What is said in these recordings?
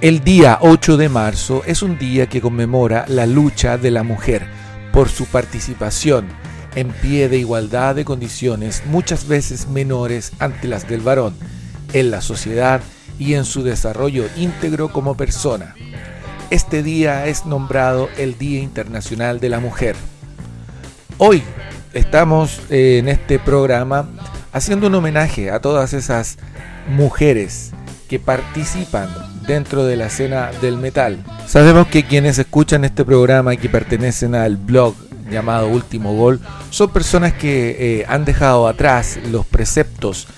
El día 8 de marzo es un día que conmemora la lucha de la mujer por su participación en pie de igualdad de condiciones muchas veces menores ante las del varón en la sociedad y en su desarrollo íntegro como persona. Este día es nombrado el Día Internacional de la Mujer. Hoy estamos eh, en este programa haciendo un homenaje a todas esas mujeres que participan dentro de la escena del metal. Sabemos que quienes escuchan este programa y que pertenecen al blog llamado Último Gol son personas que eh, han dejado atrás los preceptos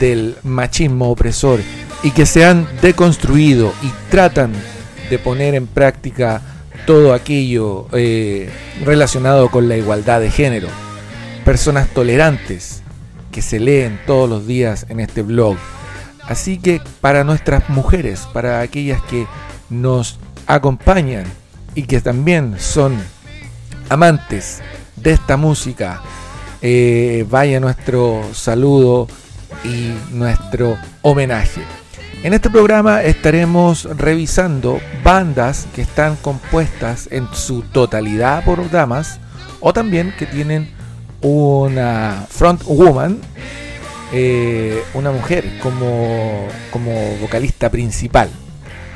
del machismo opresor y que se han deconstruido y tratan de poner en práctica todo aquello eh, relacionado con la igualdad de género. Personas tolerantes que se leen todos los días en este blog Así que para nuestras mujeres, para aquellas que nos acompañan y que también son amantes de esta música, eh, vaya nuestro saludo y nuestro homenaje. En este programa estaremos revisando bandas que están compuestas en su totalidad por damas o también que tienen una front woman eh, una mujer como, como vocalista principal.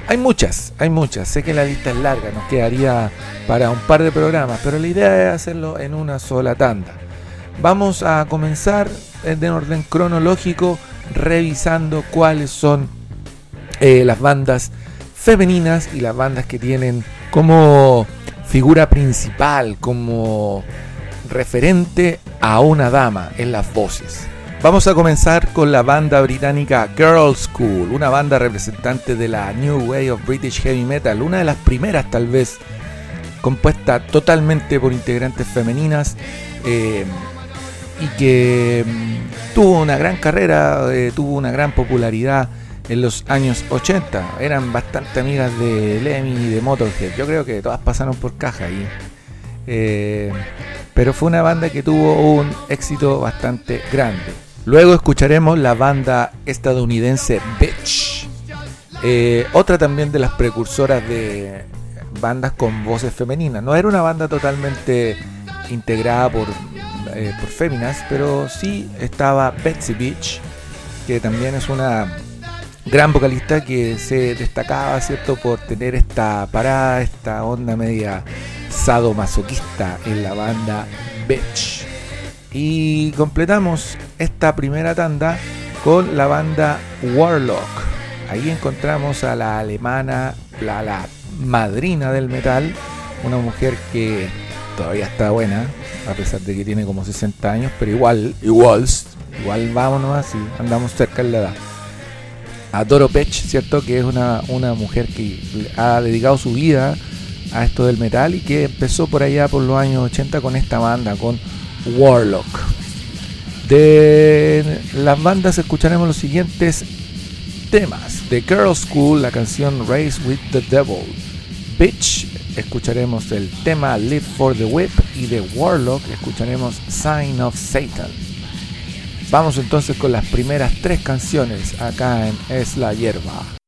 Hay muchas, hay muchas. Sé que la lista es larga, nos quedaría para un par de programas, pero la idea es hacerlo en una sola tanda. Vamos a comenzar en orden cronológico revisando cuáles son eh, las bandas femeninas y las bandas que tienen como figura principal, como referente a una dama en las voces. Vamos a comenzar con la banda británica Girl School, una banda representante de la New Way of British Heavy Metal, una de las primeras tal vez compuesta totalmente por integrantes femeninas eh, y que mm, tuvo una gran carrera, eh, tuvo una gran popularidad en los años 80. Eran bastante amigas de Lemmy y de Motorhead. Yo creo que todas pasaron por caja ahí. Eh, pero fue una banda que tuvo un éxito bastante grande. Luego escucharemos la banda estadounidense Bitch, eh, otra también de las precursoras de bandas con voces femeninas. No era una banda totalmente integrada por, eh, por féminas, pero sí estaba Betsy Beach, que también es una gran vocalista que se destacaba, ¿cierto?, por tener esta parada, esta onda media sadomasoquista en la banda Bitch. Y completamos esta primera tanda con la banda Warlock. Ahí encontramos a la alemana, la, madrina del metal, una mujer que todavía está buena, a pesar de que tiene como 60 años, pero igual, igual, igual vámonos así, andamos cerca en la edad. A Doro Pech, ¿cierto? Que es una, una mujer que ha dedicado su vida a esto del metal y que empezó por allá por los años 80 con esta banda, con Warlock. De las bandas escucharemos los siguientes temas. De Girl School, la canción Race with the Devil. Bitch, escucharemos el tema Live for the Whip. Y de Warlock escucharemos Sign of Satan. Vamos entonces con las primeras tres canciones acá en Es la Hierba.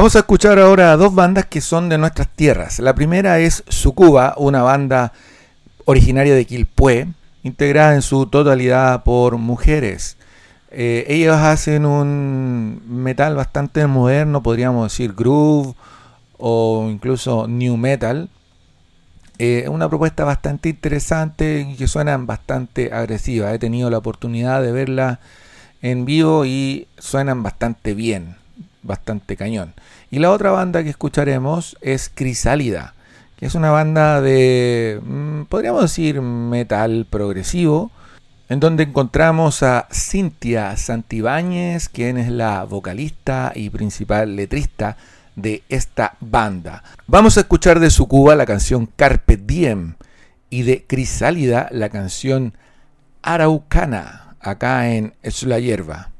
Vamos a escuchar ahora dos bandas que son de nuestras tierras. La primera es Sucuba, una banda originaria de Quilpué, integrada en su totalidad por mujeres. Eh, ellos hacen un metal bastante moderno, podríamos decir groove o incluso new metal. Eh, una propuesta bastante interesante y que suenan bastante agresiva. He tenido la oportunidad de verla en vivo y suenan bastante bien bastante cañón. Y la otra banda que escucharemos es Crisálida, que es una banda de, mm, podríamos decir, metal progresivo, en donde encontramos a Cintia Santibáñez, quien es la vocalista y principal letrista de esta banda. Vamos a escuchar de su Cuba la canción Carpe Diem y de Crisálida la canción Araucana, acá en Es la Hierba.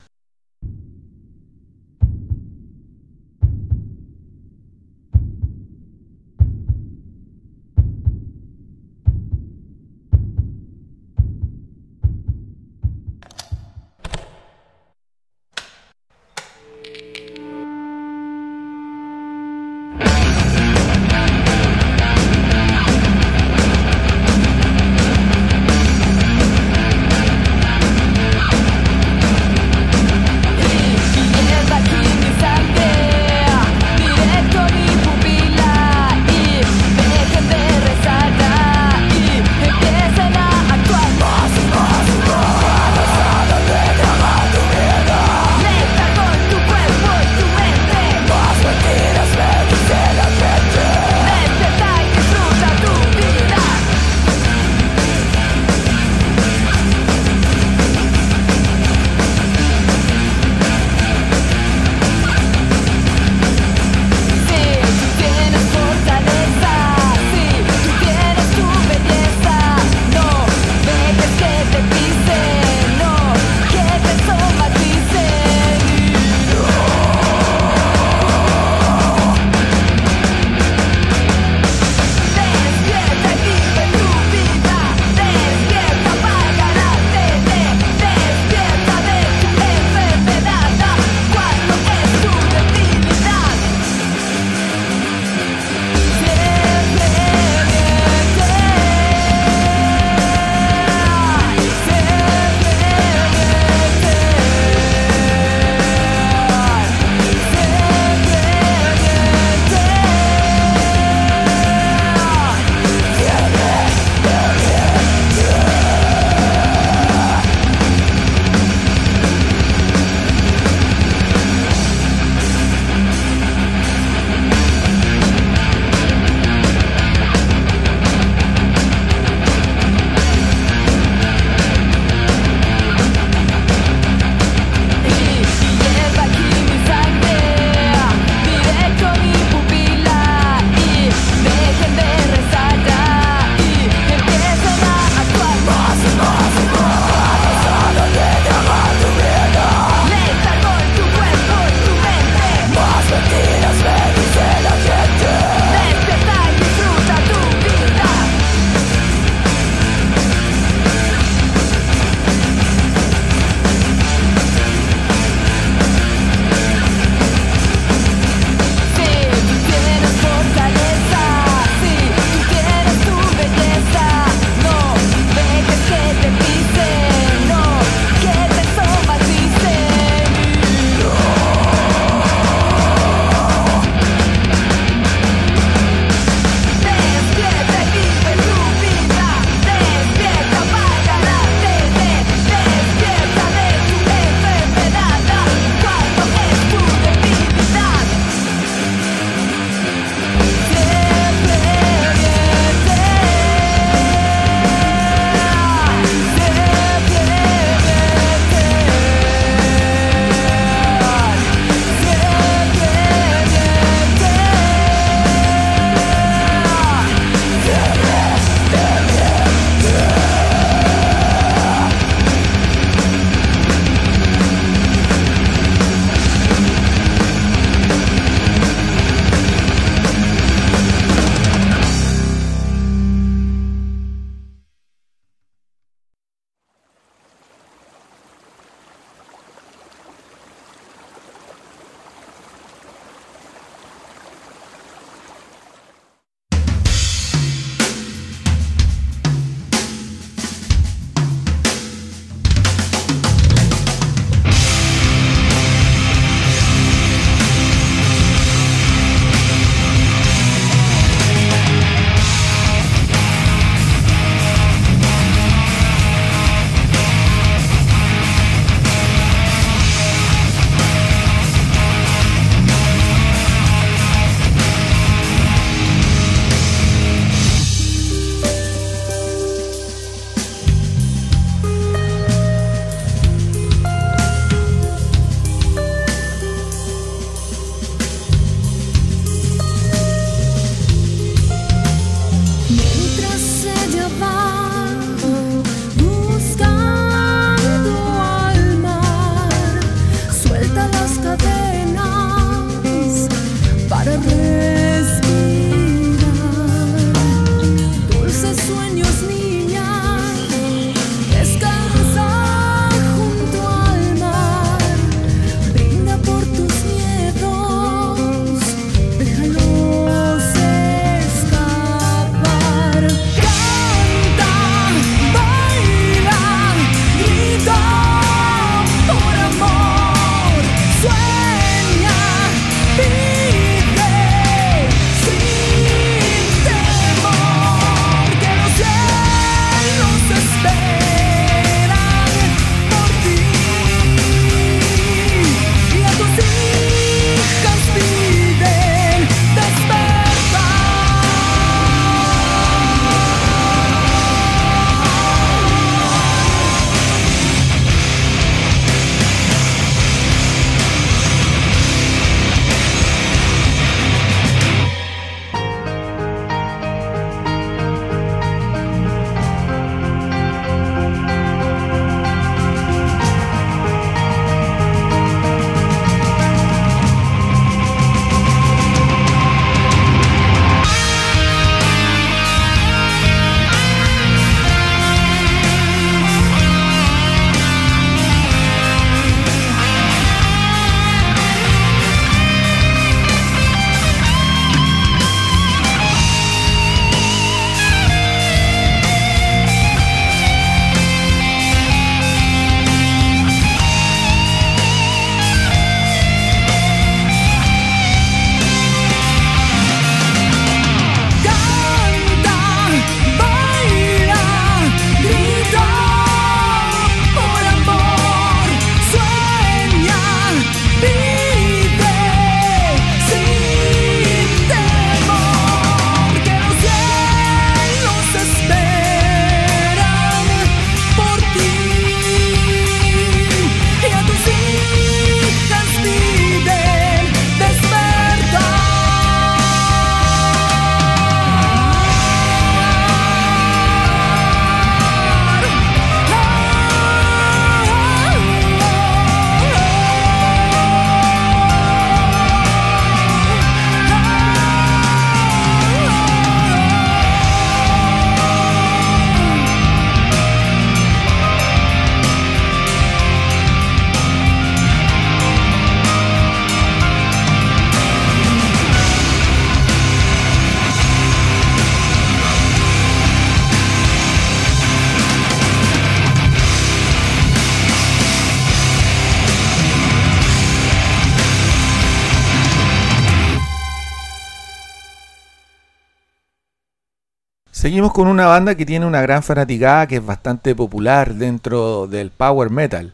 Seguimos con una banda que tiene una gran fanaticada que es bastante popular dentro del power metal.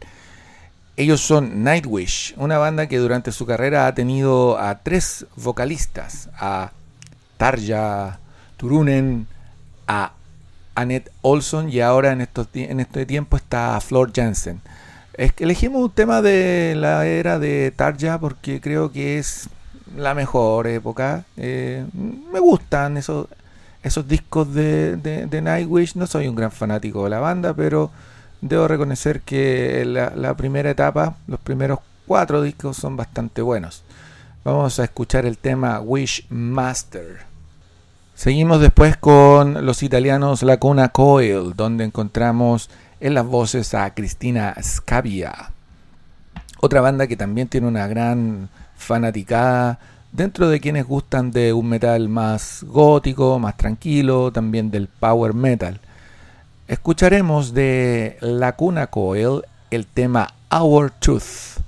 Ellos son Nightwish, una banda que durante su carrera ha tenido a tres vocalistas, a Tarja Turunen, a Annette Olson y ahora en, estos, en este tiempo está Flor Jansen. Es que elegimos un tema de la era de Tarja porque creo que es la mejor época. Eh, me gustan esos, esos discos de, Nightwish. No soy un gran fanático de la banda, pero debo reconocer que la, primera etapa, los primeros cuatro discos son bastante buenos. Vamos a escuchar el tema Wish Master. Seguimos después con los italianos Lacuna Coil, donde encontramos en las voces a Cristina Scavia. Otra banda que también tiene una gran fanaticada dentro de quienes gustan de un metal más gótico, más tranquilo, también del power metal. Escucharemos de Lacuna Coil el tema Our Truth.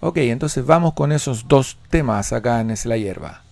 Ok, entonces vamos con esos dos temas acá en Es la Hierba.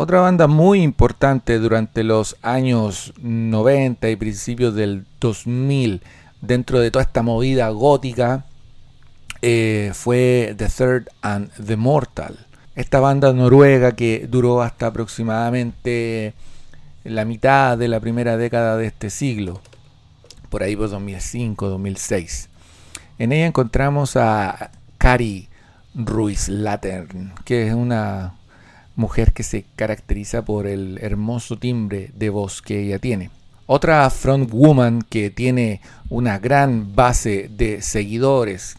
Otra banda muy importante durante los años 90 y principios del 2000 dentro de toda esta movida gótica eh, fue The Third and The Mortal. Esta banda noruega que duró hasta aproximadamente la mitad de la primera década de este siglo, por ahí por 2005-2006. En ella encontramos a Kari Ruiz Latern, que es una mujer que se caracteriza por el hermoso timbre de voz que ella tiene. Otra frontwoman que tiene una gran base de seguidores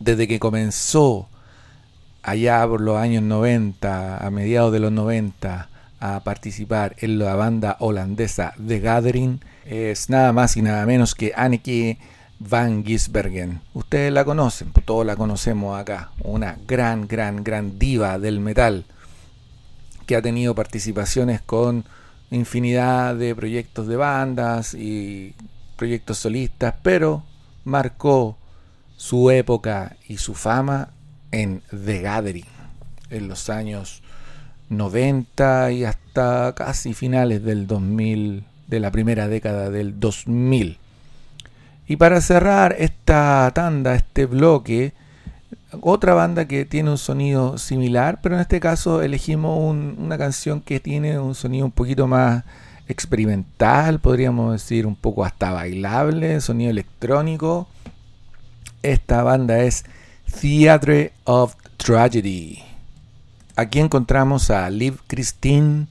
desde que comenzó allá por los años 90, a mediados de los 90, a participar en la banda holandesa The Gathering, es nada más y nada menos que Anneke van Gisbergen. Ustedes la conocen, todos la conocemos acá, una gran, gran, gran diva del metal que ha tenido participaciones con infinidad de proyectos de bandas y proyectos solistas, pero marcó su época y su fama en The Gathering en los años 90 y hasta casi finales del 2000, de la primera década del 2000. Y para cerrar esta tanda, este bloque, otra banda que tiene un sonido similar, pero en este caso elegimos una canción que tiene un sonido un poquito más experimental, podríamos decir un poco hasta bailable, sonido electrónico. Esta banda es Theatre of Tragedy. Aquí encontramos a Liv Christine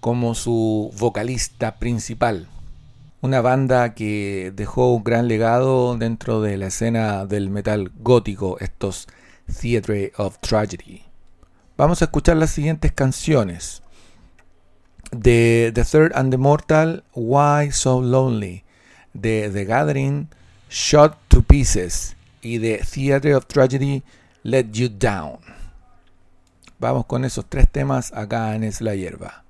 como su vocalista principal una banda que dejó un gran legado dentro de la escena del metal gótico, estos Theatre of Tragedy. Vamos a escuchar las siguientes canciones. De The Third and the Mortal, Why So Lonely. De The Gathering, Shot to Pieces. Y de Theatre of Tragedy, Let You Down. Vamos con esos tres temas acá en Es la Hierba.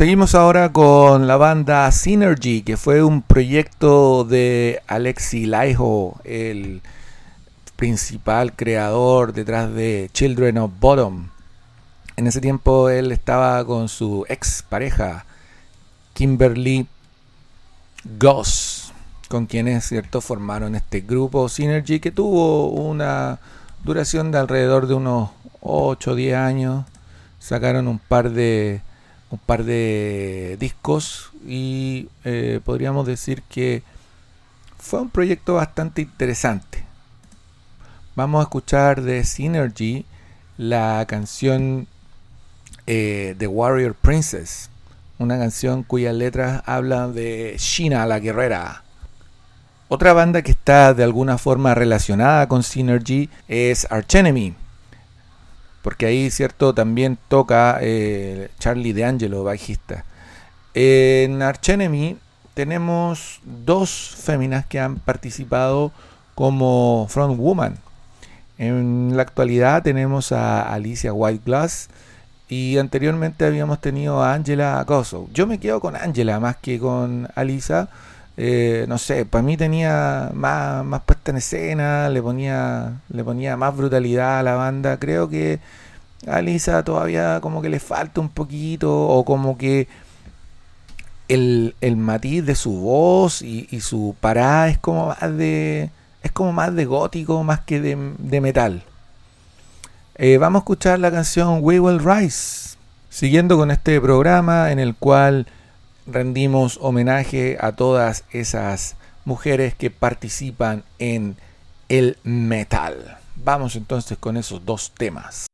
Seguimos ahora con la banda Synergy, que fue un proyecto de Alexi Laiho, el principal creador detrás de Children of Bottom. En ese tiempo él estaba con su ex pareja, Kimberly Goss, con quienes cierto formaron este grupo Synergy que tuvo una duración de alrededor de unos 8 o 10 años. Sacaron un par de un par de discos y eh, podríamos decir que fue un proyecto bastante interesante. Vamos a escuchar de Synergy la canción eh, The Warrior Princess, una canción cuyas letras hablan de China la guerrera. Otra banda que está de alguna forma relacionada con Synergy es Arch Enemy porque ahí, cierto, también toca eh, Charlie D'Angelo, bajista. En Archenemy tenemos dos féminas que han participado como frontwoman. En la actualidad tenemos a Alicia Whiteglass y anteriormente habíamos tenido a Angela Gosso. Yo me quedo con Angela más que con Alisa. Eh, no sé, para mí tenía más, más puesta en escena, le ponía, le ponía más brutalidad a la banda. Creo que a Lisa todavía como que le falta un poquito, o como que el, matiz de su voz y, su parada es como más de. es como más de gótico más que de, metal. Eh, vamos a escuchar la canción We Will Rise. Siguiendo con este programa en el cual rendimos homenaje a todas esas mujeres que participan en el metal. Vamos entonces con esos dos temas.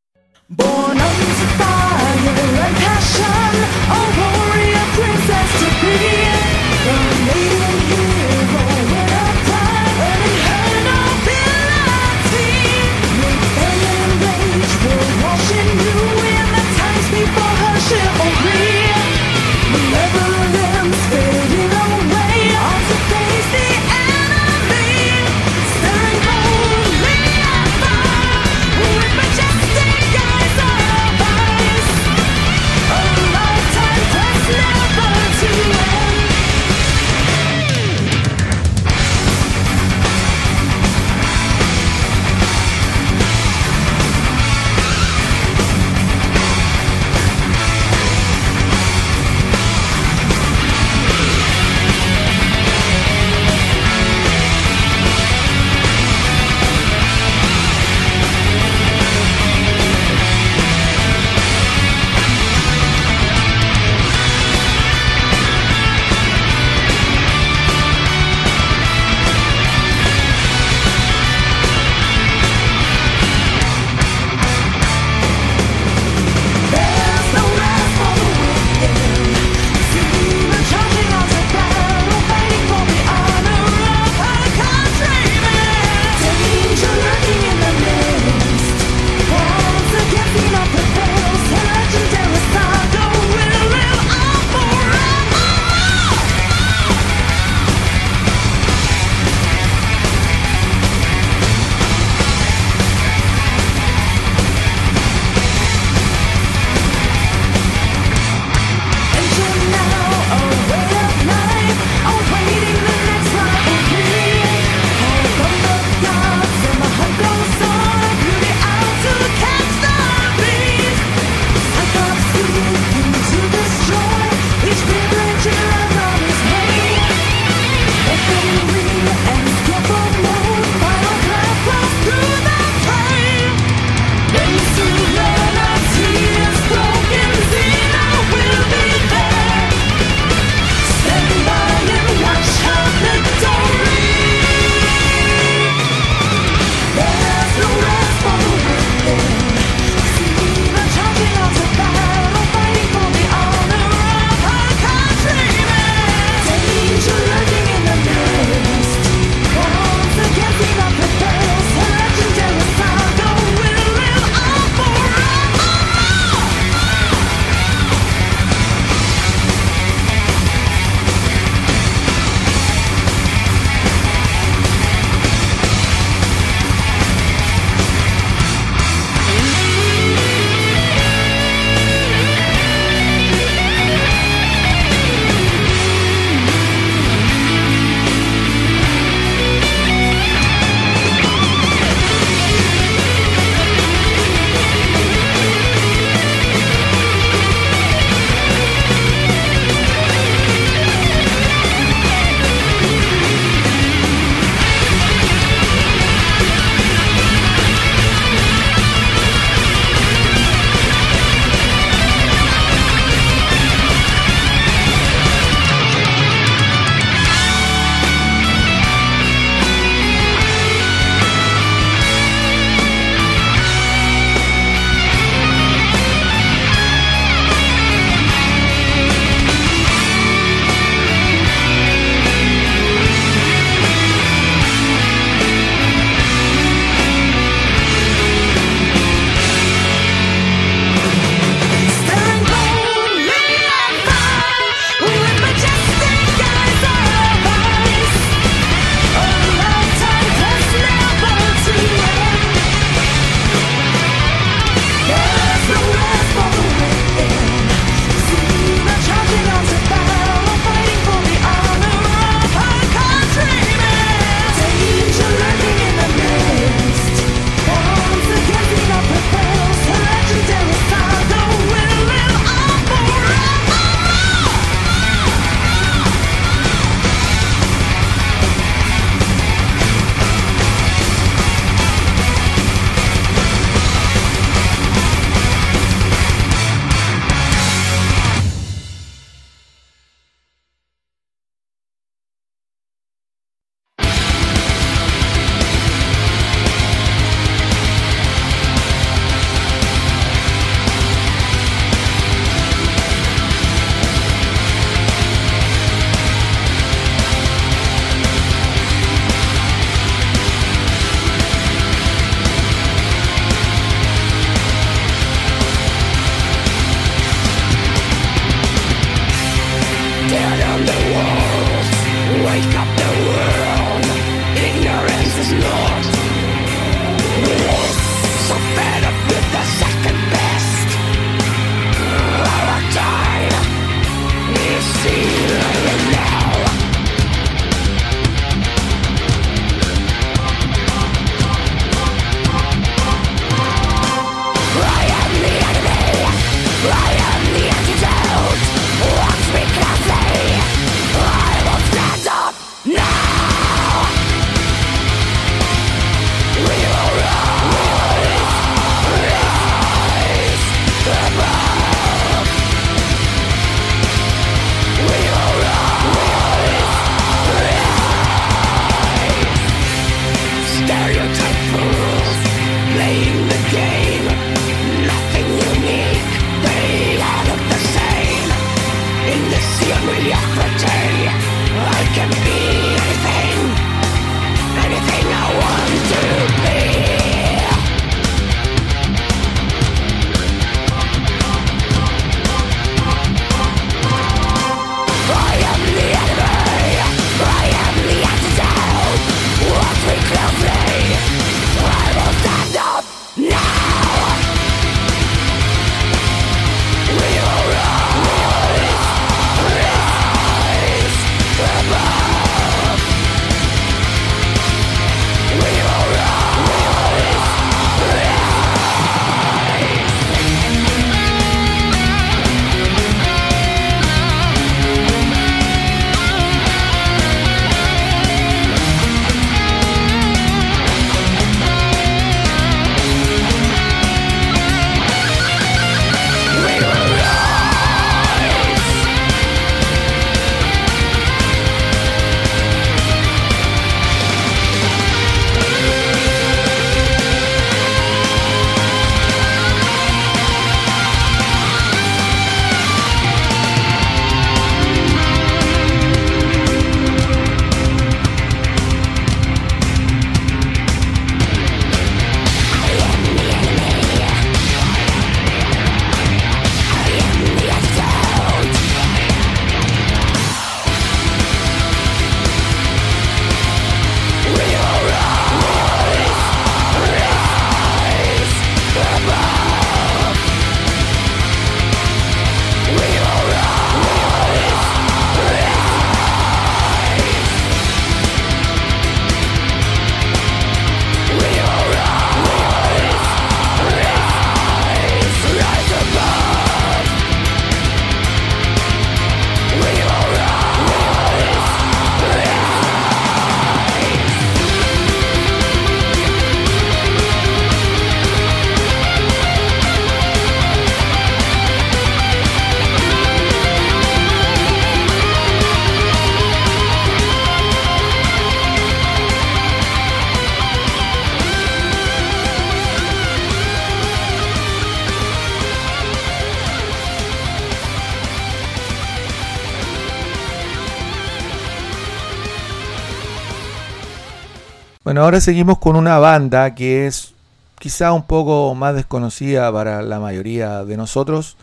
Ahora seguimos con una banda que es quizá un poco más desconocida para la mayoría de nosotros.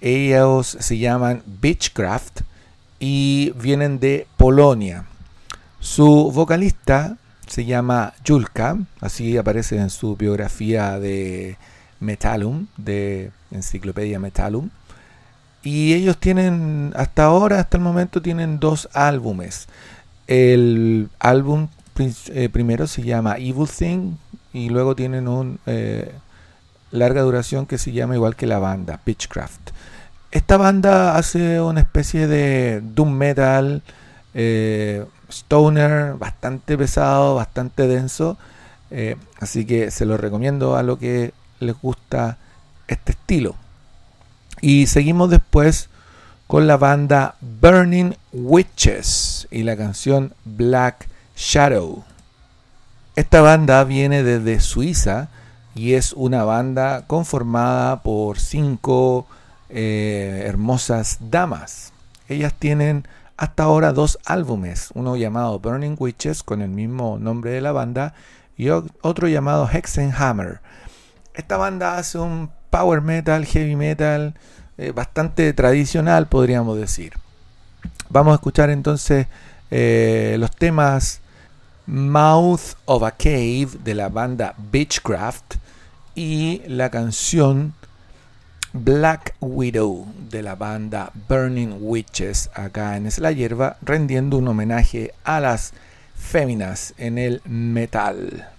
Ellos se llaman Beechcraft y vienen de Polonia. Su vocalista se llama Julka, así aparece en su biografía de Metalum, de Enciclopedia Metalum. Y ellos tienen, hasta ahora, hasta el momento, tienen dos álbumes. El álbum eh, primero se llama Evil Thing y luego tienen un eh, larga duración que se llama igual que la banda, Pitchcraft. Esta banda hace una especie de doom metal, eh, stoner, bastante pesado, bastante denso. así que se lo recomiendo a lo que les gusta este estilo. Y seguimos después con la banda Burning Witches y la canción Black Shadow. Esta banda viene desde Suiza y es una banda conformada por cinco eh, hermosas damas. Ellas tienen hasta ahora dos álbumes, uno llamado Burning Witches con el mismo nombre de la banda y otro llamado Hexenhammer. Esta banda hace un power metal, heavy metal, eh, bastante tradicional podríamos decir. Vamos a escuchar entonces eh, los temas Mouth of a Cave de la banda Beechcraft y la canción Black Widow de la banda Burning Witches acá en Es la Hierba, rendiendo un homenaje a las féminas en el metal.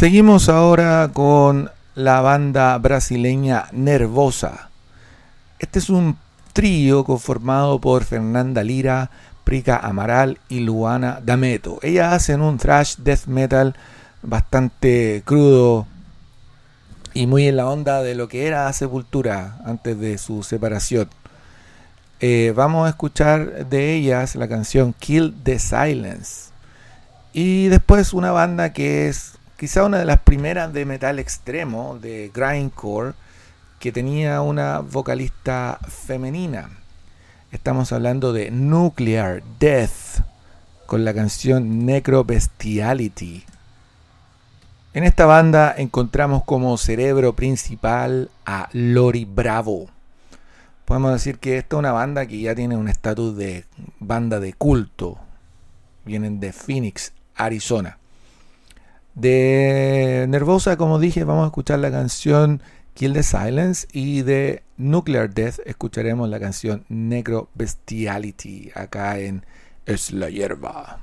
Seguimos ahora con la banda brasileña Nervosa. Este es un trío conformado por Fernanda Lira, Prica Amaral y Luana D'Ameto. Ellas hacen un thrash death metal bastante crudo y muy en la onda de lo que era Sepultura antes de su separación. Eh, vamos a escuchar de ellas la canción Kill the Silence. Y después una banda que es quizá una de las primeras de metal extremo, de grindcore, que tenía una vocalista femenina. Estamos hablando de Nuclear Death con la canción Necro Bestiality. En esta banda encontramos como cerebro principal a Lori Bravo. Podemos decir que esta es una banda que ya tiene un estatus de banda de culto. Vienen de Phoenix, Arizona. De Nervosa, como dije, vamos a escuchar la canción Kill the Silence y de Nuclear Death escucharemos la canción Negro Bestiality acá en Es la hierba.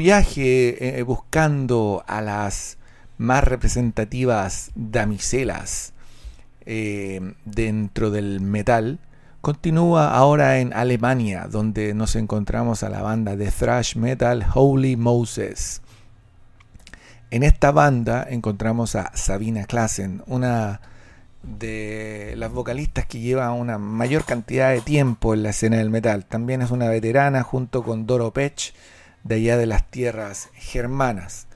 Viaje eh, buscando a las más representativas damiselas eh, dentro del metal continúa ahora en Alemania, donde nos encontramos a la banda de thrash metal Holy Moses. En esta banda encontramos a Sabina Klassen, una de las vocalistas que lleva una mayor cantidad de tiempo en la escena del metal. También es una veterana junto con Doro Pech de allá de las tierras germanas.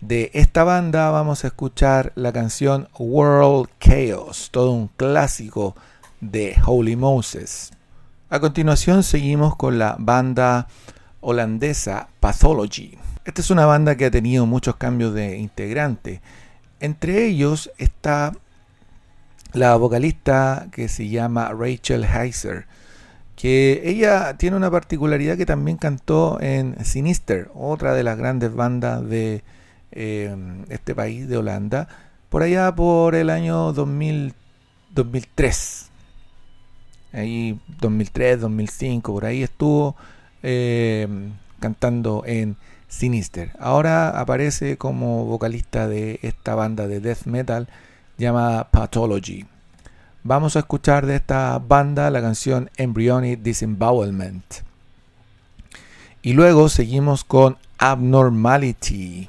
De esta banda vamos a escuchar la canción World Chaos, todo un clásico de Holy Moses. A continuación seguimos con la banda holandesa Pathology. Esta es una banda que ha tenido muchos cambios de integrante. Entre ellos está la vocalista que se llama Rachel Heiser, que ella tiene una particularidad que también cantó en Sinister, otra de las grandes bandas de eh, este país, de Holanda, por allá por el año 2000, 2003. Ahí 2003, 2005, por ahí estuvo eh, cantando en Sinister. Ahora aparece como vocalista de esta banda de death metal llamada Pathology. Vamos a escuchar de esta banda la canción Embryonic Disembowelment. Y luego seguimos con Abnormality.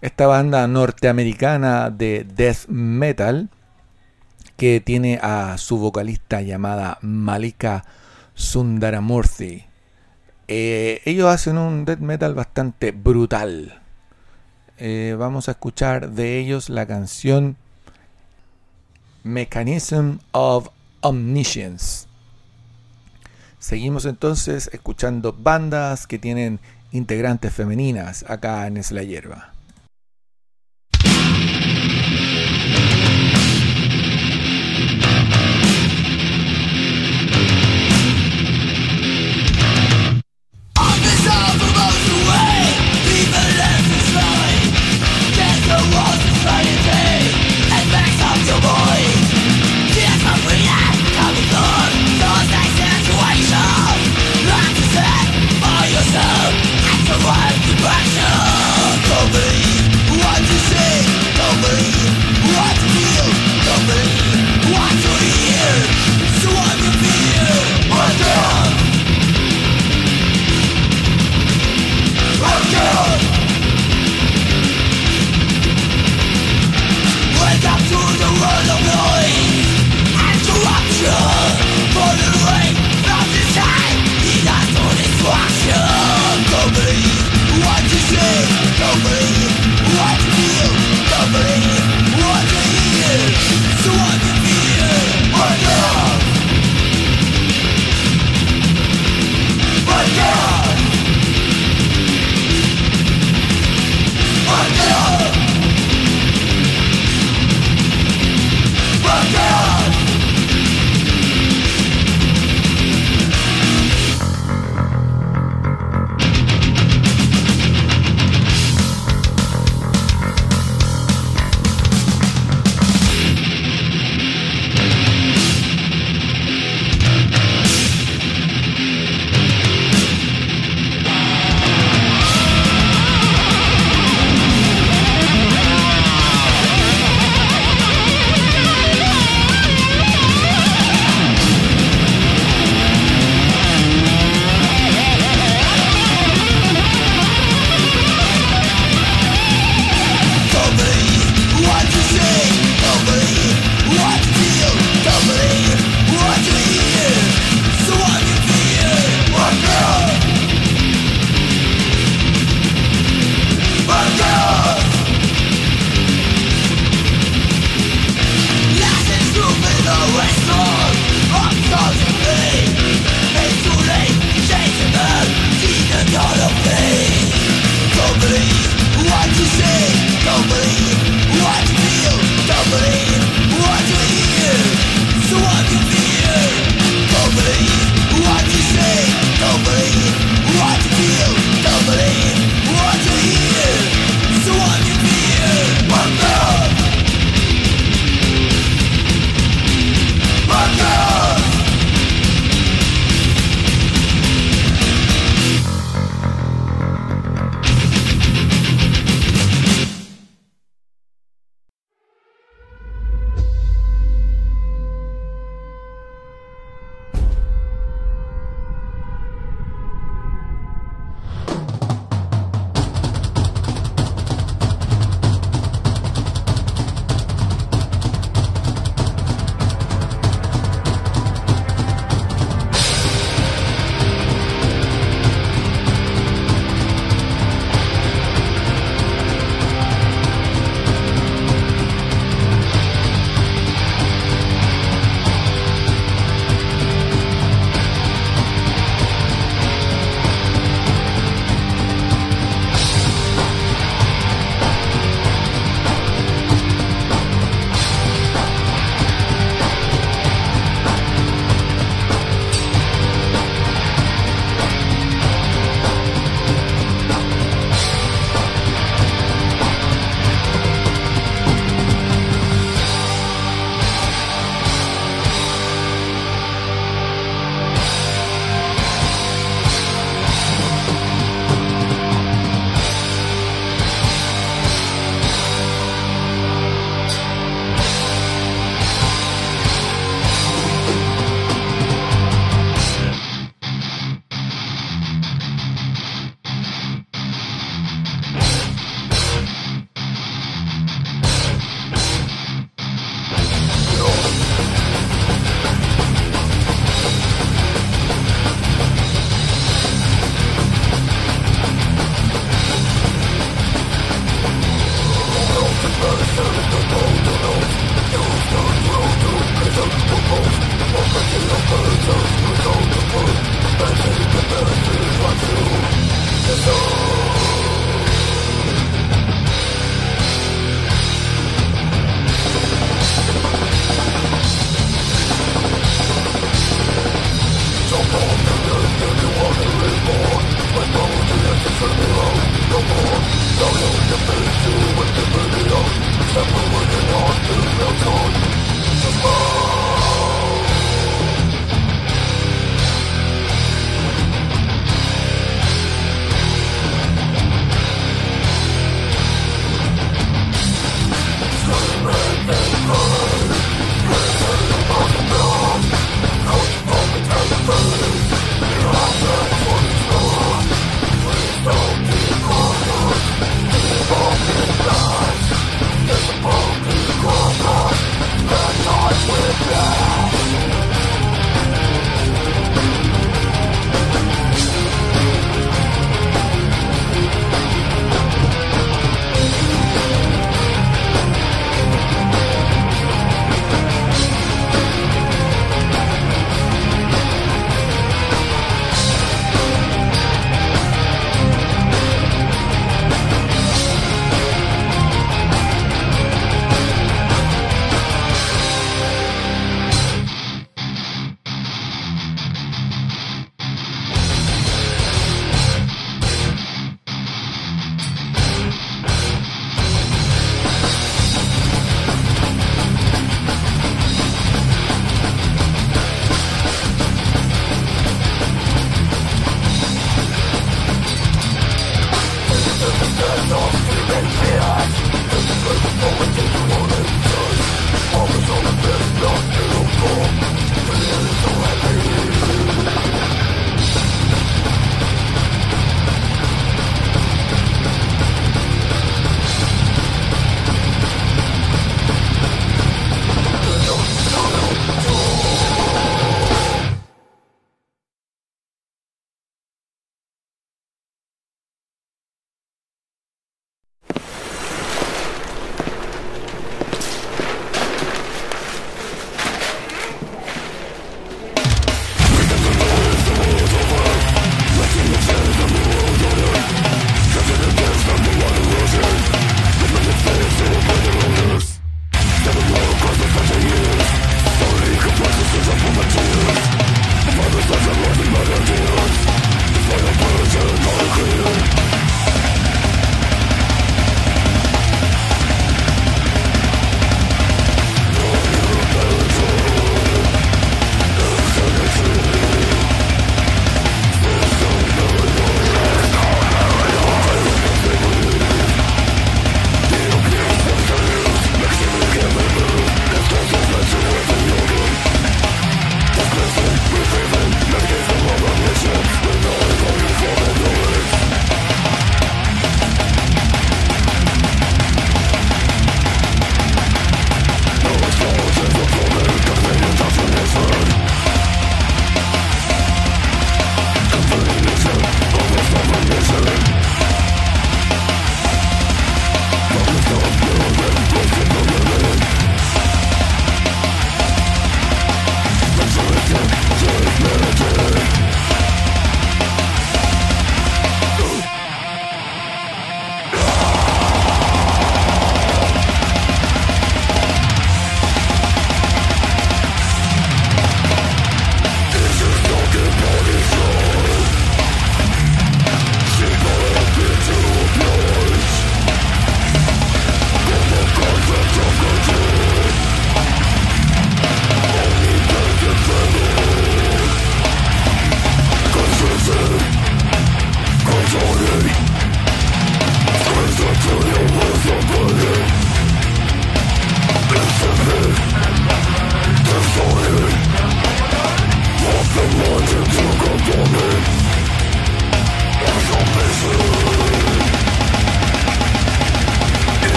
Esta banda norteamericana de death metal que tiene a su vocalista llamada Malika Sundaramurthy. Eh, ellos hacen un death metal bastante brutal. Eh, vamos a escuchar de ellos la canción Mechanism of Omniscience. Seguimos entonces escuchando bandas que tienen integrantes femeninas acá en Es la Hierba.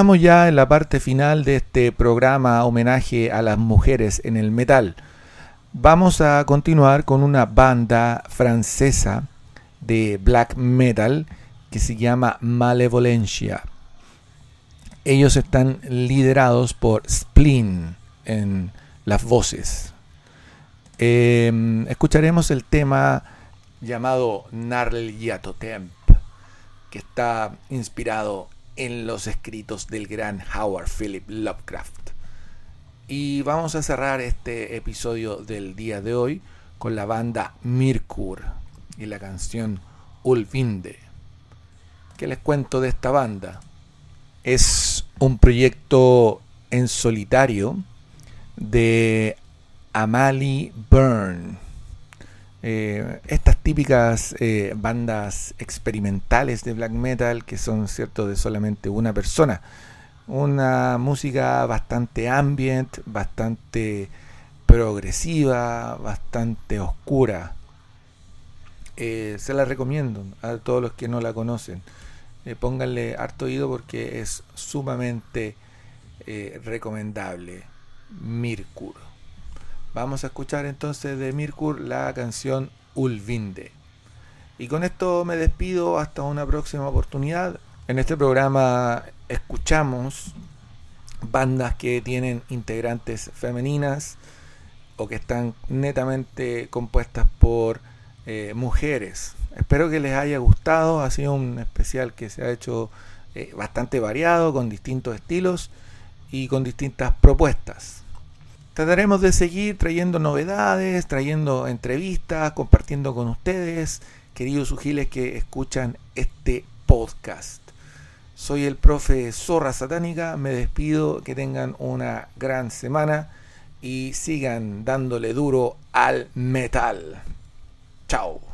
Estamos ya en la parte final de este programa homenaje a las mujeres en el metal. Vamos a continuar con una banda francesa de black metal que se llama Malevolencia. Ellos están liderados por Spleen en las voces. Em, escucharemos el tema llamado Narl Yatotemp, que está inspirado en los escritos del gran Howard Philip Lovecraft. Y vamos a cerrar este episodio del día de hoy con la banda Mirkur y la canción Ulvinde. ¿Qué les cuento de esta banda? Es un proyecto en solitario de Amali Byrne. Eh, estas típicas eh, bandas experimentales de black metal que son cierto de solamente una persona. Una música bastante ambient bastante progresiva bastante oscura. Eh, se la recomiendo a todos los que no la conocen. Pónganle harto oído porque es sumamente recomendable. Mirkur Vamos a escuchar entonces de Mirkur la canción Ulvinde. Y con esto me despido hasta una próxima oportunidad. En este programa escuchamos bandas que tienen integrantes femeninas o que están netamente compuestas por eh, mujeres. Espero que les haya gustado. Ha sido un especial que se ha hecho eh, bastante variado, con distintos estilos y con distintas propuestas. Trataremos de seguir trayendo novedades, trayendo entrevistas, compartiendo con ustedes, queridos ujiles que escuchan este podcast. Soy el profe Zorra Satánica, me despido, que tengan una gran semana y sigan dándole duro al metal. Chao.